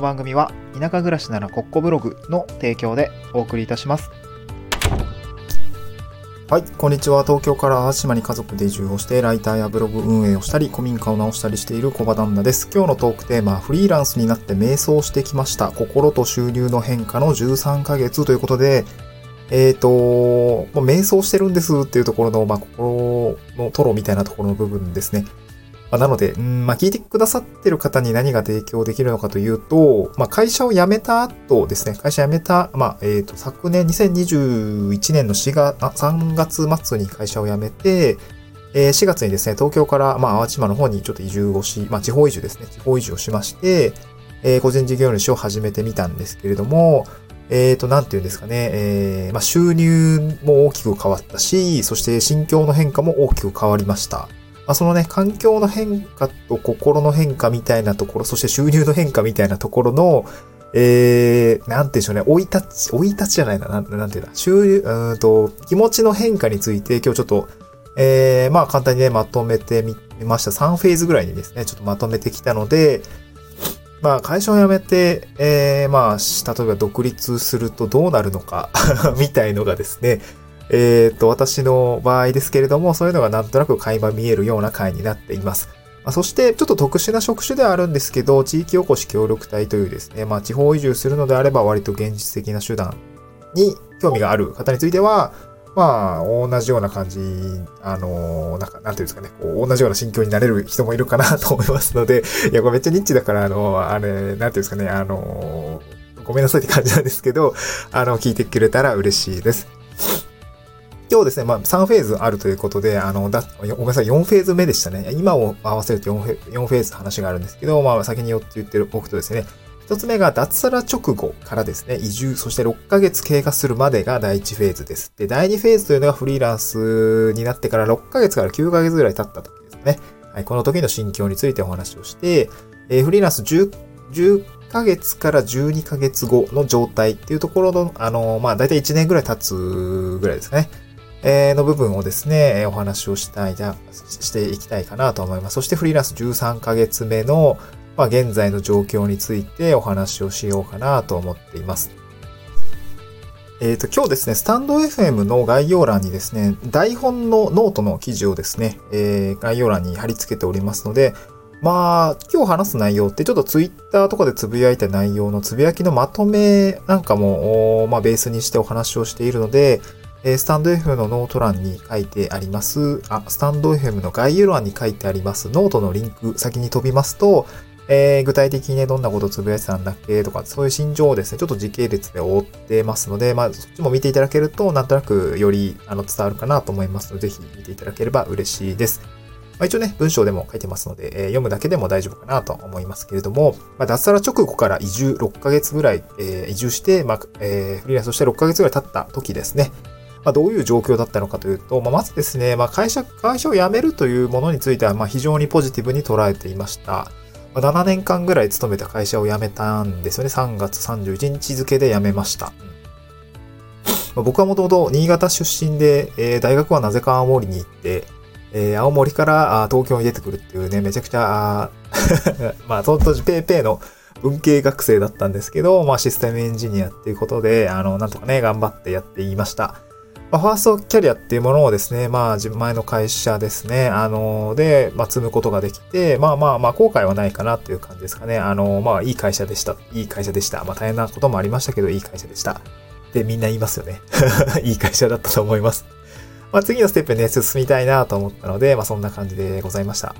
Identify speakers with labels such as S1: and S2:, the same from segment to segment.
S1: の番組は田舎暮らしならコッコブログの提供でお送りいたします。はい、こんにちは。東京から淡島に家族で移住をして、ライターやブログ運営をしたり、古民家を直したりしている小場旦那です。今日のトークテーマは、フリーランスになって瞑想してきました。心と収入の変化の13ヶ月ということで、えっ、と、もう瞑想してるんですっていうところの、まあ、心のトロみたいなところの部分ですね。まあ、なので、うん、まあ、聞いてくださってる方に何が提供できるのかというと、まあ、会社を辞めた後ですね、会社辞めた、まあ、えっ、ー、と、昨年2021年の4月、3月末に会社を辞めて、えー、4月にですね、東京から、まあ、淡路島の方にちょっと移住をし、まあ、地方移住ですね、地方移住をしまして、えー、個人事業主を始めてみたんですけれども、えっ、ー、と、なんて言うんですかね、えー、まあ、収入も大きく変わったし、そして心境の変化も大きく変わりました。まあ、そのね、環境の変化と心の変化みたいなところ、そして収入の変化みたいなところの、えー、なんて言うんでしょうね、追い立ち、追い立ちじゃないな、なん、なんていうんだ、収入、うんと、気持ちの変化について今日ちょっと、えー、まあ簡単にね、まとめてみました。3フェーズぐらいにですね、ちょっとまとめてきたので、まあ会社を辞めて、えー、まあ、例えば独立するとどうなるのか みたいのがですね、えっ、と、私の場合ですけれども、そういうのがなんとなく垣間見えるような回になっています。ま、そして、ちょっと特殊な職種ではあるんですけど、地域おこし協力隊というですね、まあ、地方移住するのであれば割と現実的な手段に興味がある方については、まあ、同じような感じ、あの、なんか、なんていうんですかね、こう、同じような心境になれる人もいるかなと思いますので、いや、これめっちゃニッチだから、あの、あれ、なんていうんですかね、あの、ごめんなさいって感じなんですけど、あの、聞いてくれたら嬉しいです。今日ですね、まあ、3フェーズあるということで、あの、だ、ごめんなさい、4フェーズ目でしたね。今を合わせると4フェ ,4 フェーズ話があるんですけど、まあ、先に4って言ってる僕とですね、1つ目が脱サラ直後からですね、移住、そして6ヶ月経過するまでが第1フェーズです。で、第2フェーズというのがフリーランスになってから6ヶ月から9ヶ月ぐらい経った時ですね。はい、この時の心境についてお話をして、えー、フリーランス10、10ヶ月から12ヶ月後の状態っていうところの、あのー、まあ、だいたい1年ぐらい経つぐらいですかね。えの部分をですね、お話をしたいな、していきたいかなと思います。そしてフリーランス13ヶ月目の、まあ、現在の状況についてお話をしようかなと思っています。えっ、ー、と、今日ですね、スタンド FM の概要欄にですね、台本のノートの記事をですね、えー、概要欄に貼り付けておりますので、まあ、今日話す内容ってちょっとツイッターとかでつぶやいた内容のつぶやきのまとめなんかも、まあ、ベースにしてお話をしているので、えスタンド FM のノート欄に書いてあります、あ、スタンド FM の概要欄に書いてありますノートのリンク先に飛びますと、えー、具体的にね、どんなことをつぶやいてたんだっけ？とか、そういう心情をですね、ちょっと時系列で追ってますので、まあ、そっちも見ていただけると、なんとなくよりあの伝わるかなと思いますので、ぜひ見ていただければ嬉しいです。まあ、一応ね、文章でも書いてますので、えー、読むだけでも大丈夫かなと思いますけれども、まあ、脱サラ直後から移住6ヶ月ぐらい、えー、移住して、まあ、えー、フリーランスとして6ヶ月ぐらい経った時ですね。まあ、どういう状況だったのかというと、まあ、まずですね、まあ、会社、会社を辞めるというものについては、まあ、非常にポジティブに捉えていました。ま、7年間ぐらい勤めた会社を辞めたんですよね。3月31日付で辞めました。ま、僕はもともと新潟出身で、えー、大学はなぜか青森に行って、えー、青森から東京に出てくるっていうね、めちゃくちゃ、まあ、その当時ペーペーの文系学生だったんですけど、まあ、システムエンジニアっていうことで、あの、なんとかね、頑張ってやっていました。まあ、ファーストキャリアっていうものをですね、まあ、前の会社ですね、あの、で、まあ、積むことができて、まあまあまあ、後悔はないかなっていう感じですかね。あの、まあ、いい会社でした。いい会社でした。まあ、大変なこともありましたけど、いい会社でした。で、みんな言いますよね。いい会社だったと思います。まあ、次のステップにね、進みたいなと思ったので、まあ、そんな感じでございました。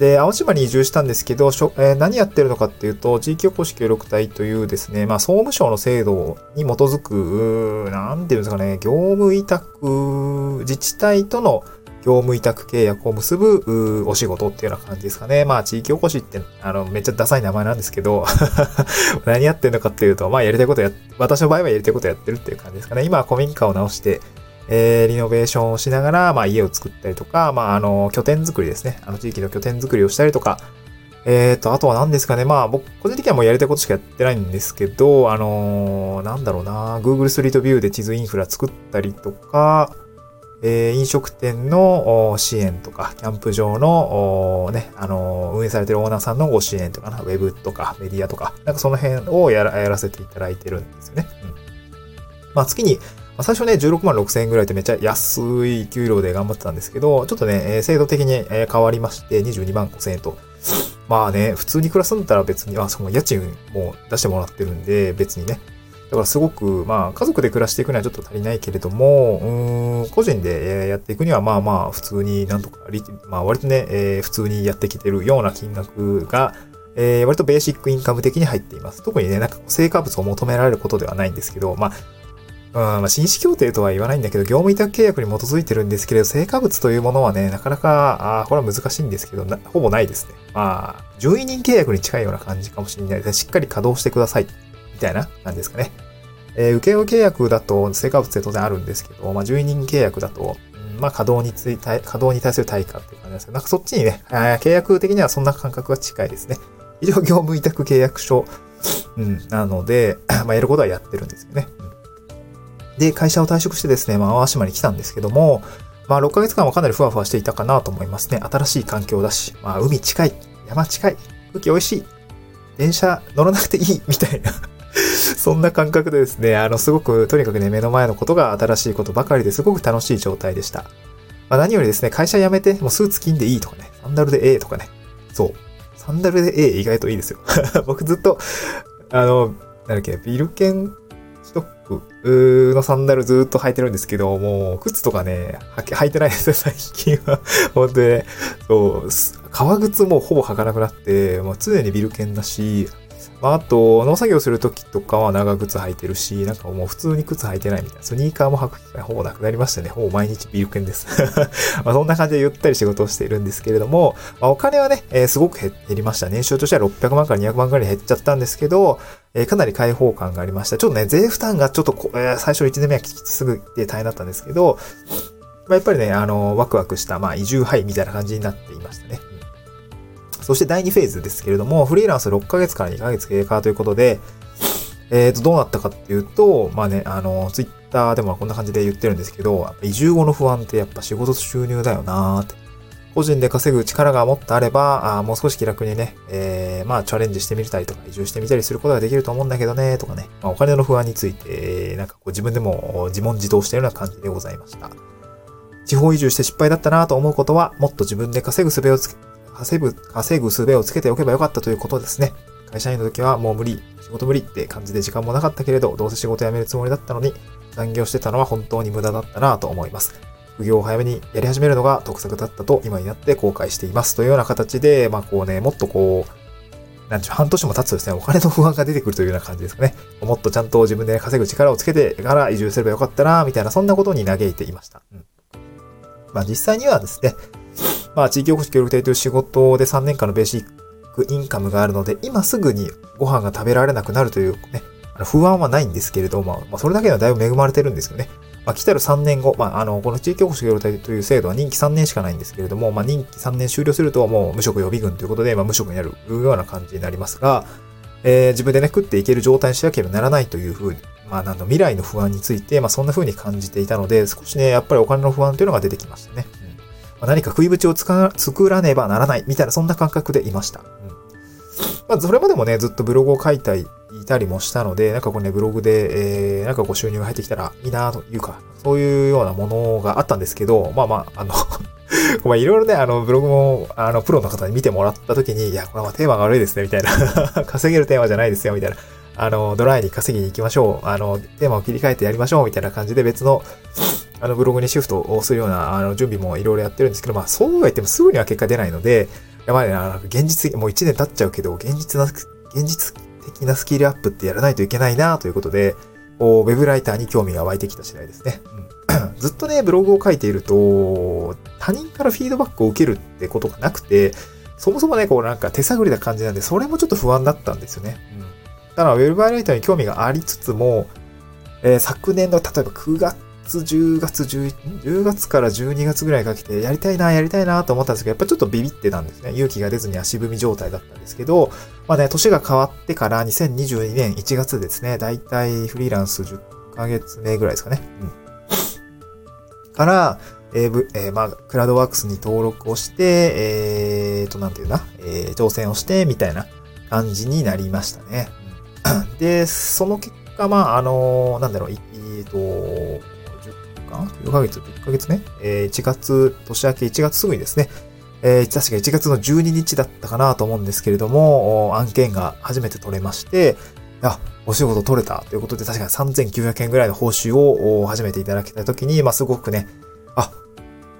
S1: で、青島に移住したんですけど、しょえー、何やってるのかっていうと、地域おこし協力隊というですね、まあ、総務省の制度に基づく、なんていうんですかね、業務委託、自治体との業務委託契約を結ぶお仕事っていうような感じですかね。まあ、地域おこしって、あの、めっちゃダサい名前なんですけど 何やってるのかっていうと、まあ、やりたいことや、私の場合はやりたいことやってるっていう感じですかね。今古民家を直して、えー、リノベーションをしながら、まあ、家を作ったりとか、まあ、あの、拠点作りですね。あの、地域の拠点作りをしたりとか、えーと、あとは何ですかね。まあ、僕、個人的にはもうやりたいことしかやってないんですけど、あのー、なんだろうな、Google Street View で地図インフラ作ったりとか、えー、飲食店の支援とか、キャンプ場の、ね、あのー、運営されてるオーナーさんのご支援とかな、ウェブとかメディアとか、なんかその辺をやらやらせていただいてるんですよね。うん。まあ月に、あ、最初ね、16万6千円ぐらいってめっちゃ安い給料で頑張ってたんですけど、ちょっとね、制度的に変わりまして、22万5千円と。まあね、普通に暮らすんだったら別に、あ、その家賃も出してもらってるんで、別にね、だからすごく、まあ、家族で暮らしていくにはちょっと足りないけれども、うん、個人でやっていくには、まあまあ、普通になんとか、まあ、割とね、えー、普通にやってきてるような金額が、えー、割とベーシックインカム的に入っています。特にね、なんか成果物を求められることではないんですけど、まあ、まあ、紳士協定とは言わないんだけど、業務委託契約に基づいてるんですけれど、成果物というものはね、なかなか、あこれは難しいんですけどほぼないですね。まあ、従委人契約に近いような感じかもしれないです。しっかり稼働してください。みたいな感じですかね。えー、請負契約だと成果物で当然あるんですけど、まあ、12人契約だと、まあ、稼働について、稼働に対する対価っていう感じですけど、なんかそっちにね、契約的にはそんな感覚が近いですね。以上業務委託契約書、うん、なので、まあ、やることはやってるんですよね。で、会社を退職してですね、まあ、淡島に来たんですけども、まあ、6ヶ月間はかなりふわふわしていたかなと思いますね。新しい環境だし、まあ、海近い、山近い、空気美味しい、電車乗らなくていい、みたいな そんな感覚でですね、あの、すごく、とにかくね、目の前のことが新しいことばかりですごく楽しい状態でした。まあ、何よりですね、会社辞めて、もうスーツ金でいいとかね、サンダルでええとかね。そう。サンダルでええ意外といいですよ。僕ずっと、あの、なんだっけ、ビルケンストックのサンダルずっと履いてるんですけど、もう、靴とかね、履いてないですよ、最近は。本当にね、そう、革靴もほぼ履かなくなって、まあ常にビルケンだし、まあ、あと、農作業するときとかは長靴履いてるし、なんかもう普通に靴履いてないみたいな。スニーカーも履く機会ほぼなくなりましたね。ほぼ毎日ビール券です。まあそんな感じでゆったり仕事をしているんですけれども、まあ、お金はね、えー、すごく減りました。年収としては600万から200万くらい減っちゃったんですけど、えー、かなり開放感がありました。ちょっとね、税負担がちょっとこ、えー、最初1年目はきつすぐて大変だったんですけど、まあ、やっぱりね、あの、ワクワクした、まあ、移住範囲みたいな感じになっていましたね。そして第2フェーズですけれども、フリーランス6ヶ月から2ヶ月経過ということで、えっ、ー、と、どうなったかっていうと、まあね、あの、ツイッターでもこんな感じで言ってるんですけど、移住後の不安ってやっぱ仕事と収入だよなーって。個人で稼ぐ力がもっとあれば、あもう少し気楽にね、えー、まあチャレンジしてみたりとか、移住してみたりすることができると思うんだけどね、とかね、まあ、お金の不安について、なんかこう自分でも自問自答しているような感じでございました。地方移住して失敗だったなと思うことは、もっと自分で稼ぐ術をつけ、稼ぐ、稼ぐ術をつけておけばよかったということですね。会社員の時はもう無理、仕事無理って感じで時間もなかったけれど、どうせ仕事辞めるつもりだったのに、残業してたのは本当に無駄だったなと思います。副業を早めにやり始めるのが得策だったと今になって後悔しています。というような形で、まあこうね、もっとこう、なんちゅう、半年も経つとですね、お金の不安が出てくるというような感じですかね。もっとちゃんと自分で稼ぐ力をつけてから移住すればよかったな、みたいな、そんなことに嘆いていました。うん。まあ実際にはですね、まあ、地域おこし協力隊という仕事で3年間のベーシックインカムがあるので、今すぐにご飯が食べられなくなるというね、不安はないんですけれども、まあ、それだけではだいぶ恵まれてるんですよね。まあ、来たる3年後、まあ、あの、この地域おこし協力隊という制度は任期3年しかないんですけれども、まあ、任期3年終了するともう無職予備軍ということで、まあ、無職になるような感じになりますが、えー、自分でね、食っていける状態にしなければならないというふうに、まあ、なん未来の不安について、まあ、そんな風に感じていたので、少しね、やっぱりお金の不安というのが出てきましたね。まあ、何か食い縁を作らねばならないみたいなそんな感覚でいました。うんまあ、それまでもね、ずっとブログを書いていたりもしたので、なんかこうね、ブログで、えー、なんかこう収入が入ってきたらいいなというか、そういうようなものがあったんですけど、まあまあ、あの まあいろいろね、あの、ブログも、あの、プロの方に見てもらった時に、いや、これはテーマが悪いですね、みたいな 稼げるテーマじゃないですよ、みたいな。あの、ドライに稼ぎに行きましょう。あの、テーマを切り替えてやりましょう、みたいな感じで別の、あのブログにシフトをするようなあの準備もいろいろやってるんですけど、まあそうは言ってもすぐには結果出ないので、やばいな、現実、もう1年経っちゃうけど、現実な、現実的なスキルアップってやらないといけないなということで、ウェブライターに興味が湧いてきた次第ですね。うん、ずっとね、ブログを書いていると、他人からフィードバックを受けるってことがなくて、そもそもね、こうなんか手探りな感じなんで、それもちょっと不安だったんですよね。うん。ただ、ウェブライターに興味がありつつも、えー、昨年の例えば9月10月11、10月から12月ぐらいかけて、やりたいな、やりたいなと思ったんですけど、やっぱちょっどビビってたんですね。勇気が出ずに足踏み状態だったんですけど、まあね、年が変わってから2022年1月ですね、だいたいフリーランス10ヶ月目ぐらいですかね。うん。から、えーえー、まあ、クラウドワークスに登録をして、えーと、なんていうな、えー、挑戦をして、みたいな感じになりましたね。で、その結果、まあ、あの、なんだろう、えっ、ー、と、10か ?9 ヶ月、1ヶ月目？えー、1月、年明け1月すぐにですね、えー、確か1月の12日だったかなと思うんですけれども、案件が初めて取れまして、あ、お仕事取れたということで、確かに3900円ぐらいの報酬を初めていただけたときに、まあ、すごくね、あ、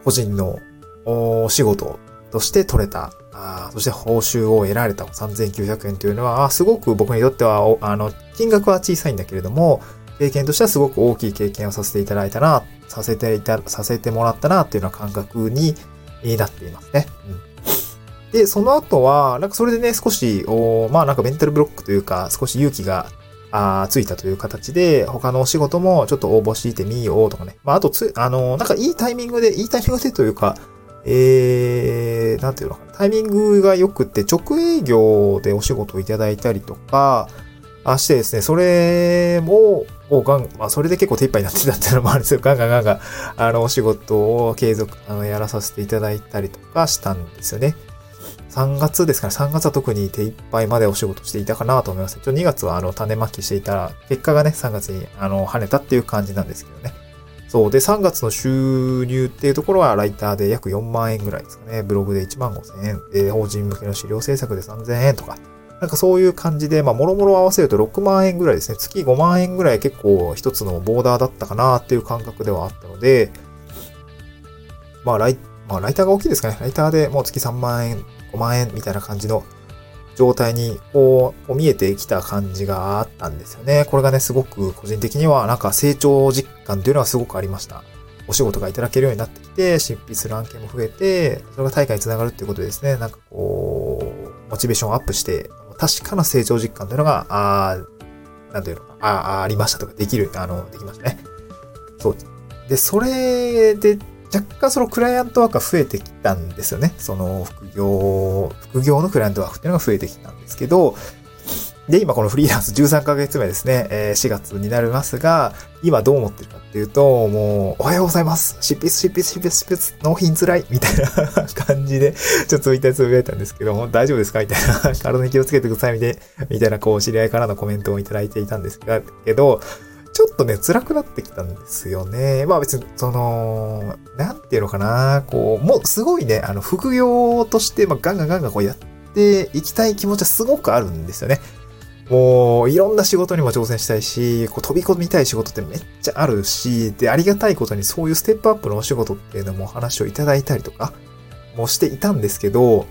S1: 個人のお仕事として取れた、あそして報酬を得られた3900円というのは、すごく僕にとっては、あの、金額は小さいんだけれども、経験としてはすごく大きい経験をさせていただいたな、させていた、させてもらったなっていうような感覚になっていますね。うん、で、その後は、なんかそれでね、少し、おまあなんかメンタルブロックというか、少し勇気があついたという形で、他のお仕事もちょっと応募してみようとかね。まあ、あとつ、あの、なんかいいタイミングで、いいタイミングでというか、えー、なんていうのかな。タイミングが良くて、直営業でお仕事をいただいたりとか、あしてですね、それも、をガン、まあ、それで結構手一杯になってたっていうのもあるんですよ。ガンガンガンガン、あの、お仕事を継続、あの、やらさせていただいたりとかしたんですよね。3月ですかね。3月は特に手一杯までお仕事していたかなと思います。ちょ2月はあの種まきしていたら、結果がね、3月にあの跳ねたっていう感じなんですけどね。そう。で、3月の収入っていうところはライターで約4万円ぐらいですかね。ブログで1万5千円。で、法人向けの資料制作で3000円とか。なんかそういう感じで、まあ、もろもろ合わせると6万円ぐらいですね。月5万円ぐらい結構一つのボーダーだったかなっていう感覚ではあったので、まあ、ライ、まあ、ライターが大きいですかね。ライターでもう月3万円5万円みたいな感じの状態にこう見えてきた感じがあったんですよね。これがね、すごく個人的にはなんか成長実感というのはすごくありました。お仕事がいただけるようになってきて、執筆する案件も増えて、それが大会につながるっていうことですね。なんかこう、モチベーションアップして、確かな成長実感というのが、あなんていうのか、あありましたとか、できる、あの、できましたね。そう。で、それで若干そのクライアントワークが増えてきたんですよね。その副業、副業のクライアントワークっていうのが増えてきたんですけど、で、今このフリーランス13ヶ月目ですね、え、4月になりますが、今どう思ってるかっていうと、もう、おはようございます。執筆、執筆、執筆、執筆、納品つらい。みたいな 感じで、ちょっとツイッターつぶやいたんですけども、大丈夫ですか？みたいな、体に気をつけてください。みたいな、みたいな、こう、知り合いからのコメントをいただいていたんですけど、ちょっとね、辛くなってきたんですよね。まあ別に、その、なんていうのかな、こう、もうすごいね、あの、副業として、まあガンガンガンガンこうやっていきたい気持ちはすごくあるんですよね。もう、いろんな仕事にも挑戦したいし、こう飛び込みたい仕事ってめっちゃあるし、で、ありがたいことにそういうステップアップのお仕事っていうのも話をいただいたりとかもしていたんですけど、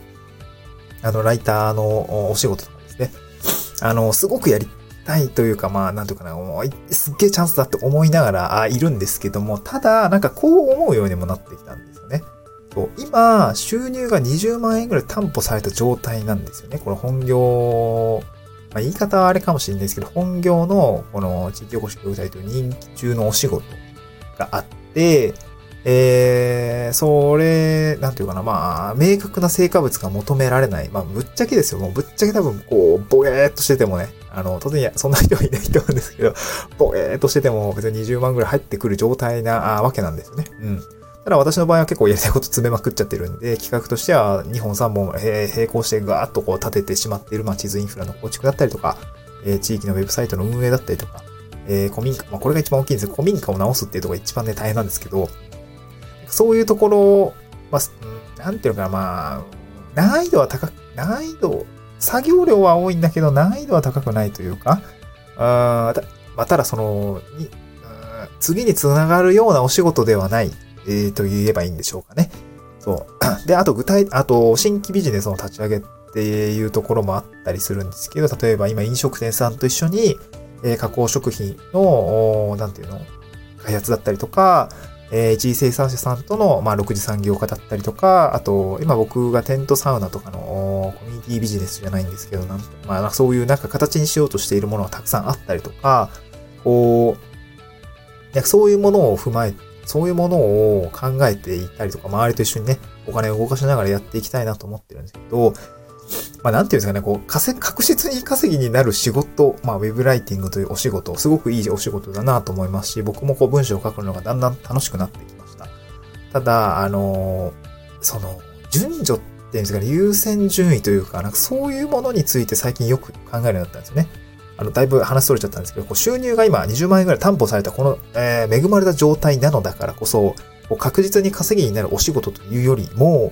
S1: あの、ライターのお仕事とかですね。あの、すごくやりたいというか、まあ、なんとかな、すっげえチャンスだって思いながらあいるんですけども、ただ、なんかこう思うようにもなってきたんですよね。そう、今、収入が20万円ぐらい担保された状態なんですよね。この本業、まあ、言い方はあれかもしれないですけど、本業の、この地域おこし協会という人気中のお仕事があって、えー、それ、なんていうかな、まあ、明確な成果物が求められない。まあ、ぶっちゃけですよ。もうぶっちゃけ多分、こう、ぼえーっとしててもね、あの、当然、そんな人はいないと思うんですけど、ぼえーっとしてても別に20万ぐらい入ってくる状態なわけなんですよね。うん。ただ私の場合は結構やりたいこと詰めまくっちゃってるんで、企画としては2本3本並行してガーッとこう立ててしまっている、まあ、地図インフラの構築だったりとか、えー、地域のウェブサイトの運営だったりとか、えー、古民家、まあ、これが一番大きいんですけど、古民家を直すっていうところが一番ね、大変なんですけど、そういうところを、まあ、なんていうのかな、まあ、難易度は高く、難易度、作業量は多いんだけど、難易度は高くないというか、あたま、ただその、に次につながるようなお仕事ではない、えー、と言えばいいんでしょうかね。そう。で、あと具体、あと新規ビジネスの立ち上げっていうところもあったりするんですけど、例えば今飲食店さんと一緒に、えー、加工食品の、なんていうの、開発だったりとか、えー、一位生産者さんとの、まあ、6次産業化だったりとか、あと、今僕がテントサウナとかのコミュニティビジネスじゃないんですけど、なんまあ、そういうなんか形にしようとしているものがたくさんあったりとか、こう、そういうものを踏まえ、そういうものを考えていったりとか、周りと一緒にね、お金を動かしながらやっていきたいなと思ってるんですけど、まあ、なんていうんですかね、こう、稼、確実に稼ぎになる仕事、まあ、ウェブライティングというお仕事、すごくいいお仕事だなと思いますし、僕もこう、文章を書くのがだんだん楽しくなってきました。ただ、あの、その、順序っていうんですかね、優先順位というか、なんかそういうものについて最近よく考えるようになったんですよね。あの、だいぶ話それちゃったんですけど、こう収入が今20万円ぐらい担保されたこの、えー、恵まれた状態なのだからこそ、こう確実に稼ぎになるお仕事というよりも、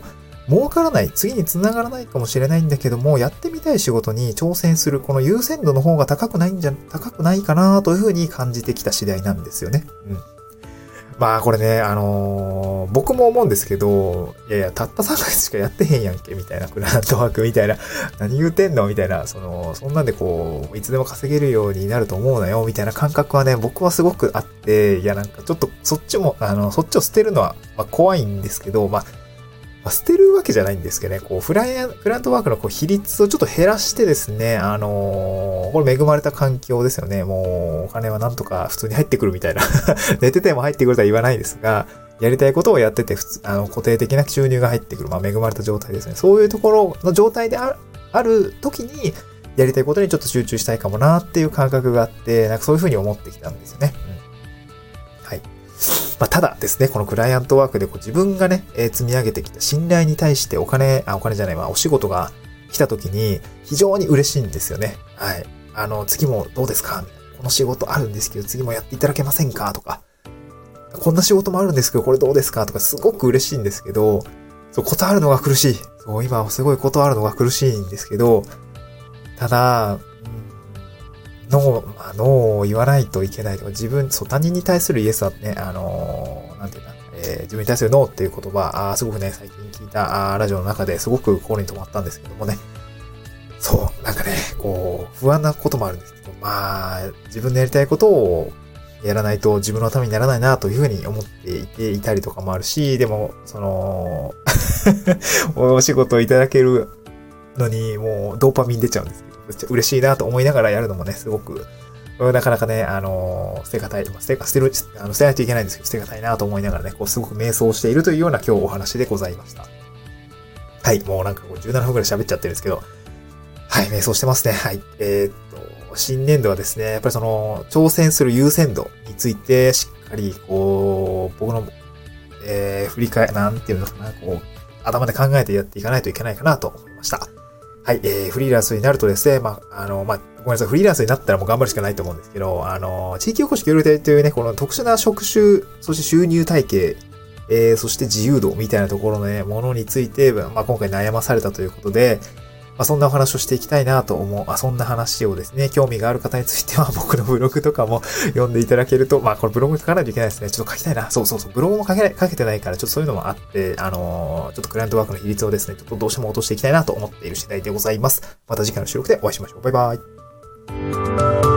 S1: 儲からない、次につながらないかもしれないんだけども、やってみたい仕事に挑戦する、この優先度の方が高くないんじゃ、高くないかなというふうに感じてきた次第なんですよね。うん。まあこれね、あのー、僕も思うんですけど、いやいや、たった3ヶ月しかやってへんやんけ、みたいな、クラントワークみたいな、何言うてんのみたいな、その、そんなんでこう、いつでも稼げるようになると思うなよ、みたいな感覚はね、僕はすごくあって、いやなんかちょっとそっちも、あの、そっちを捨てるのは、まあ、怖いんですけど、まあ、まあ、捨てるわけじゃないんですけどね、こう、フライアン、クラントワークのこう比率をちょっと減らしてですね、あのー、これ恵まれた環境ですよね。もう、お金はなんとか普通に入ってくるみたいな 寝てても入ってくるとは言わないですが、やりたいことをやってて、普通、あの、固定的な収入が入ってくる。まあ、恵まれた状態ですね。そういうところの状態である、ある時に、やりたいことにちょっと集中したいかもなっていう感覚があって、なんかそういうふうに思ってきたんですよね。うん。まあ、ただですね、このクライアントワークでこう自分がね、え、積み上げてきた信頼に対してお金、あ、お金じゃないわ、お仕事が来た時に非常に嬉しいんですよね。はい。あの、次もどうですか？この仕事あるんですけど、次もやっていただけませんか？とか、こんな仕事もあるんですけど、これどうですか？とか、すごく嬉しいんですけど、そう、断るのが苦しい。そう、今すごい断るのが苦しいんですけど、ただ、ノー、まあ、ノーを言わないといけないとか、自分、そう、他人に対するイエスはね、あのー、なんていうんだ、えー、自分に対するノーっていう言葉、あすごくね、最近聞いたあラジオの中ですごく心に留まったんですけどもね。そう、なんかね、こう、不安なこともあるんですけど、まあ、自分のやりたいことをやらないと自分のためにならないなというふうに思っていていたりとかもあるし、でも、その お仕事をいただけるのに、もうドーパミン出ちゃうんですけど嬉しいなと思いながらやるのもね、すごく、なかなかね、あの捨てがたい、捨て、捨てる、あの、捨てないといけないんですけど、捨てがたいなと思いながらね、こう、すごく瞑想しているというような今日お話でございました。はい、もうなんかこう17分くらい喋っちゃってるんですけど、はい、瞑想してますね。はい。えー、っと、新年度はですね、やっぱりその、挑戦する優先度について、しっかり、こう、僕の、えー、振り返、なんていうのかな、こう、頭で考えてやっていかないといけないかなと思いました。はい、えー、フリーランスになるとですね、まあ、あの、まあ、ごめんなさい、フリーランスになったらもう頑張るしかないと思うんですけど、あの、地域おこし協力隊というね、この特殊な職種、そして収入体系、えー、そして自由度みたいなところのね、ものについて、まあ、今回悩まされたということで、まあ、そんなお話をしていきたいなと思う。あ、そんな話をですね、興味がある方については 僕のブログとかも読んでいただけると、まあこれブログ書かないといけないですね。ちょっと書きたいな。そうそうそう。ブログも書けない、書けてないから、ちょっとそういうのもあって、あのー、ちょっとクライアントワークの比率をですね、ちょっとどうしても落としていきたいなと思っている次第でございます。また次回の収録でお会いしましょう。バイバイ。